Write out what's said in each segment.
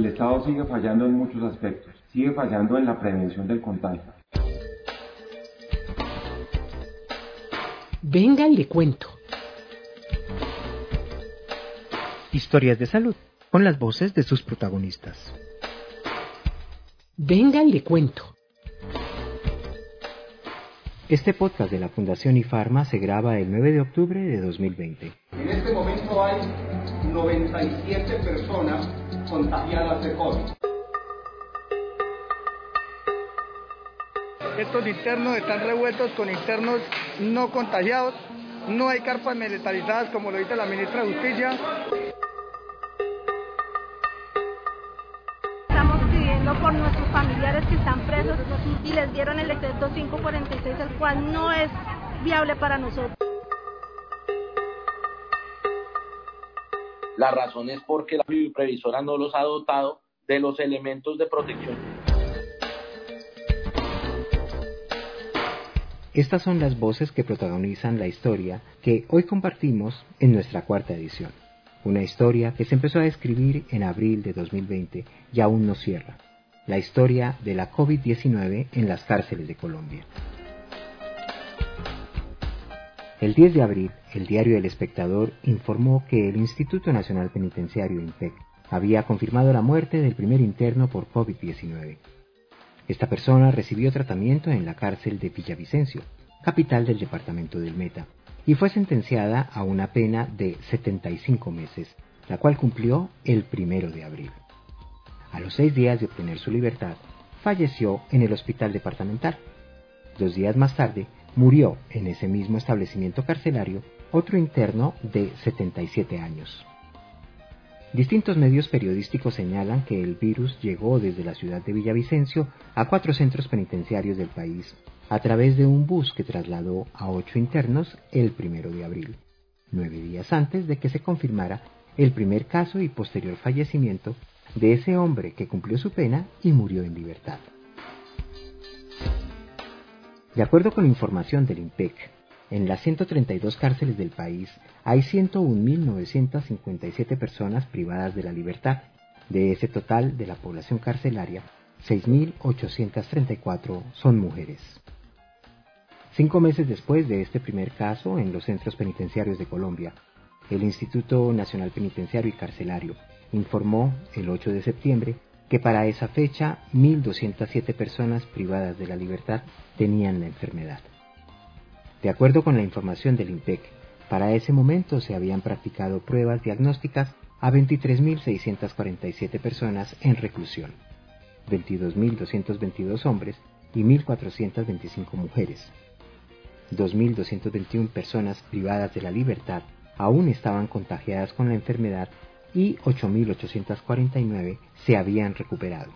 El Estado sigue fallando en muchos aspectos, sigue fallando en la prevención del contagio. Venga y le cuento. Historias de salud, con las voces de sus protagonistas. Venga y le cuento. Este podcast de la Fundación IFARMA se graba el 9 de octubre de 2020. En este momento hay 97 personas contagiadas de COVID. Estos internos están revueltos con internos no contagiados. No hay carpas militarizadas como lo dice la ministra de Justicia. Estamos pidiendo por nuestros familiares que están presos y les dieron el decreto 546, el cual no es viable para nosotros. La razón es porque la previsora no los ha dotado de los elementos de protección. Estas son las voces que protagonizan la historia que hoy compartimos en nuestra cuarta edición. Una historia que se empezó a escribir en abril de 2020 y aún no cierra. La historia de la COVID-19 en las cárceles de Colombia. El 10 de abril, el diario El Espectador informó que el Instituto Nacional Penitenciario INPEC había confirmado la muerte del primer interno por COVID-19. Esta persona recibió tratamiento en la cárcel de Villavicencio, capital del departamento del Meta, y fue sentenciada a una pena de 75 meses, la cual cumplió el primero de abril. A los seis días de obtener su libertad, falleció en el hospital departamental. Dos días más tarde, murió en ese mismo establecimiento carcelario otro interno de 77 años. Distintos medios periodísticos señalan que el virus llegó desde la ciudad de Villavicencio a cuatro centros penitenciarios del país a través de un bus que trasladó a ocho internos el primero de abril, nueve días antes de que se confirmara el primer caso y posterior fallecimiento de ese hombre que cumplió su pena y murió en libertad. De acuerdo con información del INPEC, en las 132 cárceles del país hay 101.957 personas privadas de la libertad. De ese total de la población carcelaria, 6.834 son mujeres. Cinco meses después de este primer caso en los centros penitenciarios de Colombia, el Instituto Nacional Penitenciario y Carcelario informó el 8 de septiembre que para esa fecha 1.207 personas privadas de la libertad tenían la enfermedad. De acuerdo con la información del INPEC, para ese momento se habían practicado pruebas diagnósticas a 23.647 personas en reclusión, 22.222 hombres y 1.425 mujeres. 2.221 personas privadas de la libertad aún estaban contagiadas con la enfermedad y 8.849 se habían recuperado.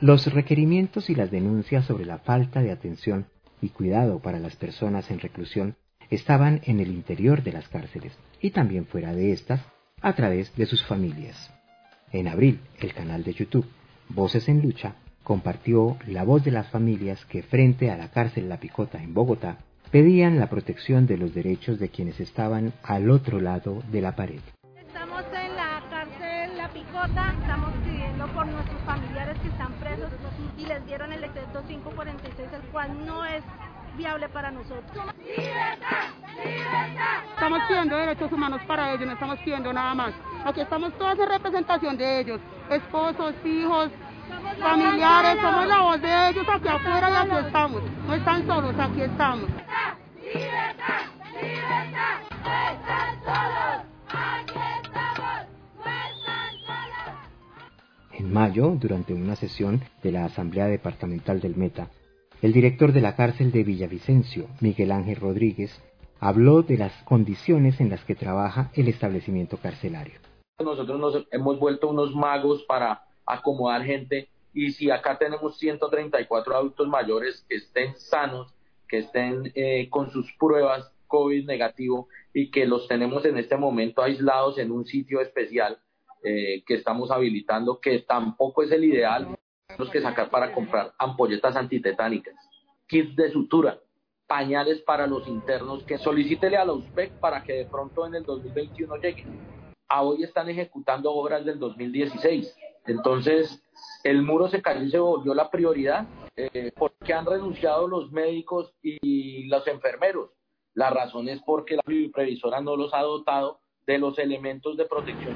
Los requerimientos y las denuncias sobre la falta de atención y cuidado para las personas en reclusión estaban en el interior de las cárceles y también fuera de estas a través de sus familias. En abril, el canal de YouTube Voces en Lucha compartió la voz de las familias que frente a la cárcel La Picota en Bogotá pedían la protección de los derechos de quienes estaban al otro lado de la pared. Estamos en la cárcel La Picota, estamos pidiendo por nuestros familiares que están presos y les dieron el decreto 546, el cual no es viable para nosotros. ¡Libertad! ¡Libertad! Estamos pidiendo derechos humanos para ellos, no estamos pidiendo nada más. Aquí estamos todos en representación de ellos, esposos, hijos, familiares, somos la voz de ellos aquí afuera y aquí estamos. No están solos, aquí estamos. En mayo, durante una sesión de la Asamblea Departamental del Meta, el director de la cárcel de Villavicencio, Miguel Ángel Rodríguez, habló de las condiciones en las que trabaja el establecimiento carcelario. Nosotros nos hemos vuelto unos magos para acomodar gente y si acá tenemos 134 adultos mayores que estén sanos, que estén eh, con sus pruebas COVID negativo y que los tenemos en este momento aislados en un sitio especial eh, que estamos habilitando, que tampoco es el ideal, tenemos que sacar para comprar ampolletas antitetánicas, kits de sutura, pañales para los internos, que solicítele a la USPEC para que de pronto en el 2021 lleguen. a hoy están ejecutando obras del 2016. Entonces, el muro se cayó y se volvió la prioridad eh, porque han renunciado los médicos y los enfermeros. La razón es porque la previsora no los ha dotado de los elementos de protección.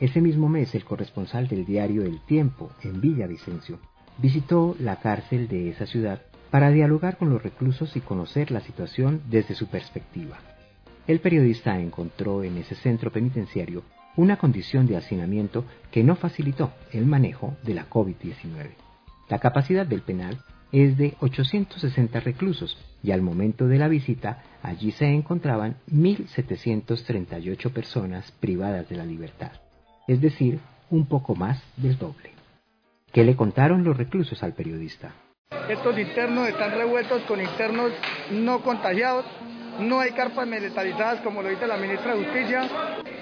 Ese mismo mes, el corresponsal del diario El Tiempo, en Villavicencio, visitó la cárcel de esa ciudad para dialogar con los reclusos y conocer la situación desde su perspectiva. El periodista encontró en ese centro penitenciario una condición de hacinamiento que no facilitó el manejo de la COVID-19. La capacidad del penal es de 860 reclusos y al momento de la visita allí se encontraban 1.738 personas privadas de la libertad, es decir, un poco más del doble. ¿Qué le contaron los reclusos al periodista? Estos internos están revueltos con internos no contagiados, no hay carpas militarizadas como lo dice la ministra de Justicia,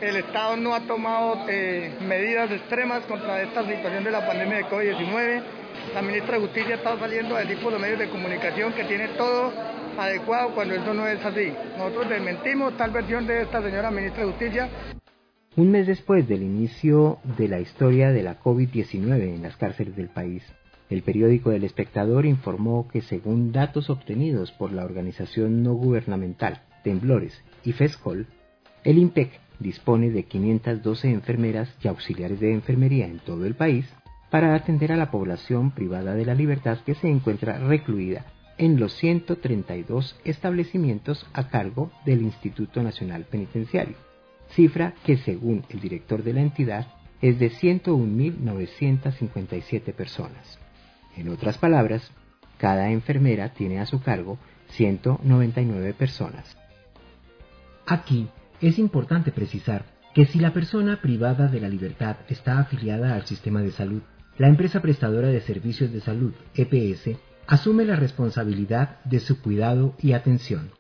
el Estado no ha tomado eh, medidas extremas contra esta situación de la pandemia de COVID-19, la ministra de Justicia está saliendo a decir por los medios de comunicación que tiene todo adecuado cuando eso no es así. Nosotros desmentimos tal versión de esta señora ministra de Justicia. Un mes después del inicio de la historia de la COVID-19 en las cárceles del país, el periódico El Espectador informó que según datos obtenidos por la organización no gubernamental Temblores y FESCOL, el IMPEC dispone de 512 enfermeras y auxiliares de enfermería en todo el país para atender a la población privada de la libertad que se encuentra recluida en los 132 establecimientos a cargo del Instituto Nacional Penitenciario cifra que según el director de la entidad es de 101.957 personas. En otras palabras, cada enfermera tiene a su cargo 199 personas. Aquí es importante precisar que si la persona privada de la libertad está afiliada al sistema de salud, la empresa prestadora de servicios de salud, EPS, asume la responsabilidad de su cuidado y atención.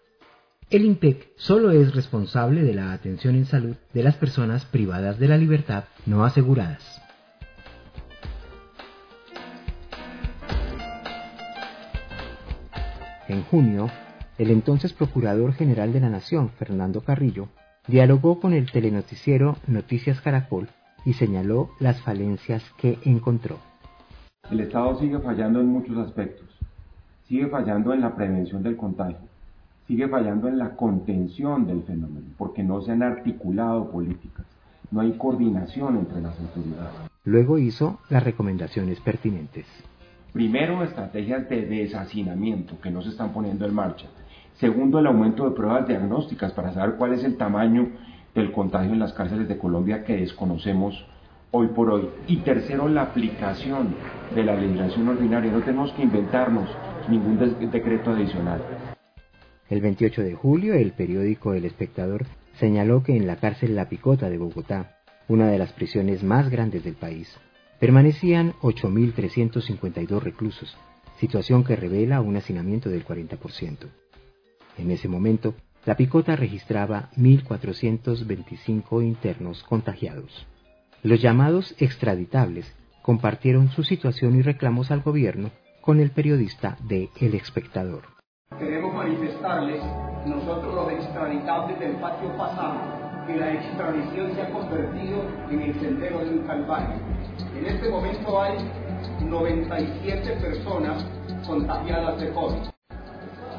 El IMPEC solo es responsable de la atención en salud de las personas privadas de la libertad no aseguradas. En junio, el entonces Procurador General de la Nación, Fernando Carrillo, dialogó con el telenoticiero Noticias Caracol y señaló las falencias que encontró. El Estado sigue fallando en muchos aspectos. Sigue fallando en la prevención del contagio sigue fallando en la contención del fenómeno, porque no se han articulado políticas, no hay coordinación entre las autoridades. Luego hizo las recomendaciones pertinentes. Primero, estrategias de deshacinamiento que no se están poniendo en marcha. Segundo, el aumento de pruebas diagnósticas para saber cuál es el tamaño del contagio en las cárceles de Colombia que desconocemos hoy por hoy. Y tercero, la aplicación de la legislación ordinaria. No tenemos que inventarnos ningún decreto adicional. El 28 de julio, el periódico El Espectador señaló que en la cárcel La Picota de Bogotá, una de las prisiones más grandes del país, permanecían 8.352 reclusos, situación que revela un hacinamiento del 40%. En ese momento, La Picota registraba 1.425 internos contagiados. Los llamados extraditables compartieron su situación y reclamos al gobierno con el periodista de El Espectador. Queremos manifestarles, nosotros los extraditables del patio pasado, que la extradición se ha convertido en el sendero de un calvario. En este momento hay 97 personas contagiadas de COVID.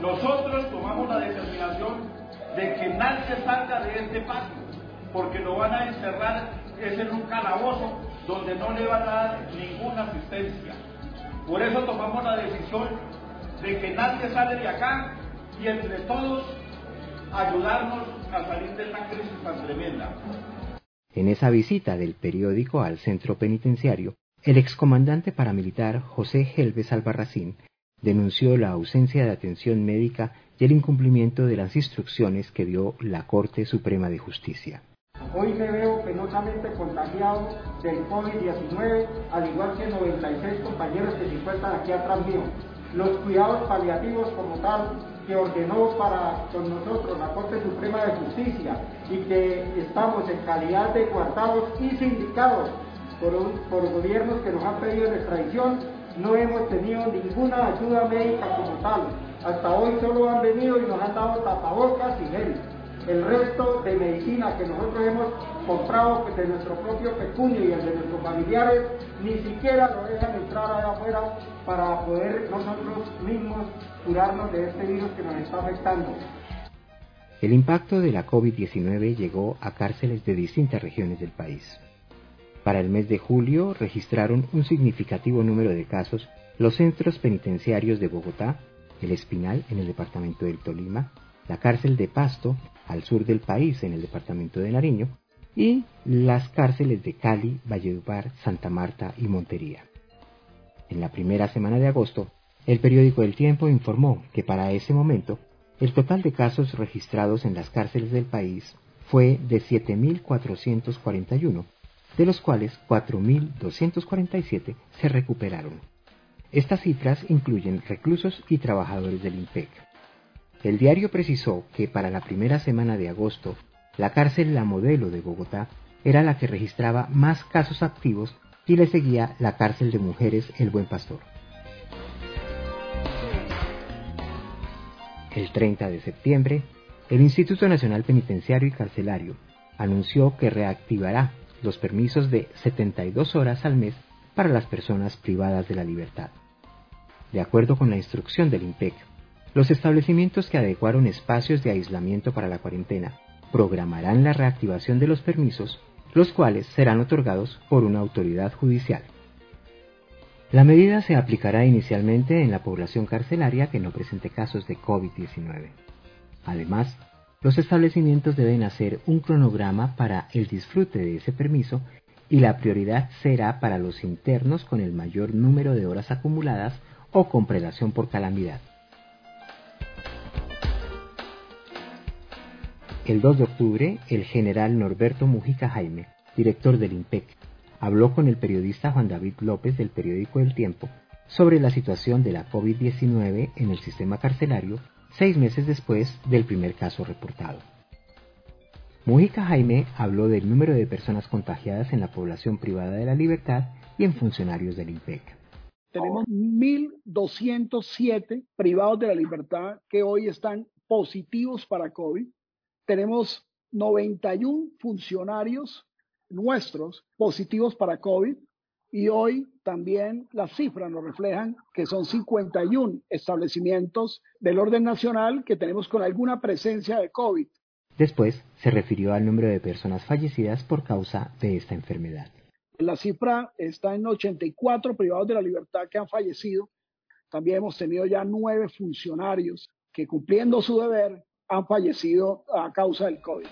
Nosotros tomamos la determinación de que nadie salga de este patio, porque lo van a encerrar es en un calabozo donde no le van a dar ninguna asistencia. Por eso tomamos la decisión de que nadie sale de acá y entre todos ayudarnos a salir de esta crisis tan tremenda. En esa visita del periódico al centro penitenciario, el excomandante paramilitar José Helves Albarracín denunció la ausencia de atención médica y el incumplimiento de las instrucciones que dio la Corte Suprema de Justicia. Hoy me veo penosamente contagiado del COVID-19, al igual que 96 compañeros que se encuentran aquí atrás mío los cuidados paliativos como tal que ordenó para con nosotros la Corte Suprema de Justicia y que estamos en calidad de guardados y sindicados por, por gobiernos que nos han pedido extradición, no hemos tenido ninguna ayuda médica como tal. Hasta hoy solo han venido y nos han dado tapabocas y gel. El resto de medicina que nosotros hemos comprado de nuestro propio pecunio y el de nuestros familiares, ni siquiera lo dejan entrar allá afuera para poder nosotros mismos curarnos de este virus que nos está afectando. El impacto de la COVID-19 llegó a cárceles de distintas regiones del país. Para el mes de julio registraron un significativo número de casos los centros penitenciarios de Bogotá, el Espinal en el departamento del Tolima, la cárcel de Pasto al sur del país en el departamento de Nariño y las cárceles de Cali, Valledupar, Santa Marta y Montería. En la primera semana de agosto, el periódico El Tiempo informó que para ese momento el total de casos registrados en las cárceles del país fue de 7.441, de los cuales 4.247 se recuperaron. Estas cifras incluyen reclusos y trabajadores del INPEC. El diario precisó que para la primera semana de agosto, la cárcel La Modelo de Bogotá era la que registraba más casos activos y le seguía la cárcel de mujeres El Buen Pastor. El 30 de septiembre, el Instituto Nacional Penitenciario y Carcelario anunció que reactivará los permisos de 72 horas al mes para las personas privadas de la libertad. De acuerdo con la instrucción del INPEC, los establecimientos que adecuaron espacios de aislamiento para la cuarentena programarán la reactivación de los permisos, los cuales serán otorgados por una autoridad judicial. La medida se aplicará inicialmente en la población carcelaria que no presente casos de COVID-19. Además, los establecimientos deben hacer un cronograma para el disfrute de ese permiso y la prioridad será para los internos con el mayor número de horas acumuladas o con prelación por calamidad. El 2 de octubre, el general Norberto Mujica Jaime, director del INPEC, habló con el periodista Juan David López del periódico El Tiempo sobre la situación de la COVID-19 en el sistema carcelario seis meses después del primer caso reportado. Mujica Jaime habló del número de personas contagiadas en la población privada de la libertad y en funcionarios del INPEC. Tenemos 1.207 privados de la libertad que hoy están positivos para COVID tenemos 91 funcionarios nuestros positivos para COVID y hoy también las cifras nos reflejan que son 51 establecimientos del orden nacional que tenemos con alguna presencia de COVID. Después se refirió al número de personas fallecidas por causa de esta enfermedad. La cifra está en 84 privados de la libertad que han fallecido. También hemos tenido ya nueve funcionarios que cumpliendo su deber han fallecido a causa del COVID.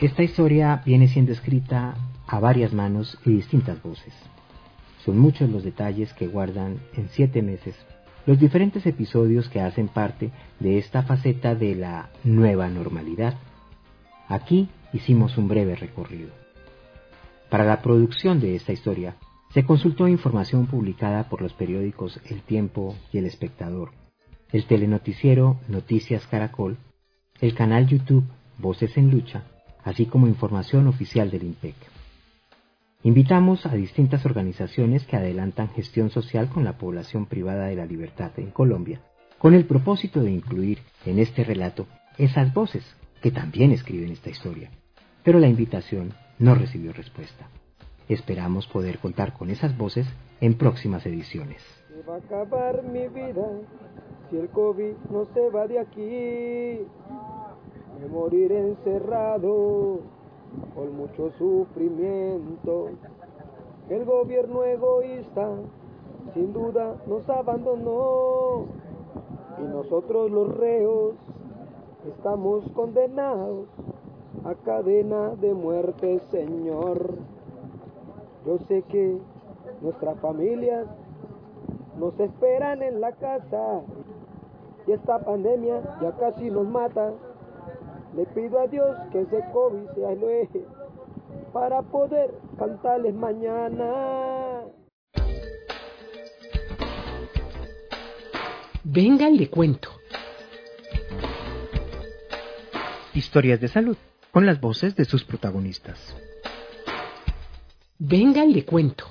Esta historia viene siendo escrita a varias manos y distintas voces. Son muchos los detalles que guardan en siete meses los diferentes episodios que hacen parte de esta faceta de la nueva normalidad. Aquí hicimos un breve recorrido. Para la producción de esta historia se consultó información publicada por los periódicos El Tiempo y El Espectador, el telenoticiero Noticias Caracol, el canal YouTube Voces en Lucha, así como información oficial del INPEC. Invitamos a distintas organizaciones que adelantan gestión social con la población privada de la libertad en Colombia, con el propósito de incluir en este relato esas voces que también escriben esta historia. Pero la invitación no recibió respuesta. Esperamos poder contar con esas voces en próximas ediciones. Si el COVID no se va de aquí, me moriré encerrado con mucho sufrimiento. El gobierno egoísta sin duda nos abandonó y nosotros los reos estamos condenados a cadena de muerte, Señor. Yo sé que nuestras familias nos esperan en la casa y esta pandemia ya casi nos mata. Le pido a Dios que ese COVID se aleje para poder cantarles mañana. Venga, le cuento. Historias de salud, con las voces de sus protagonistas. Venga, le cuento.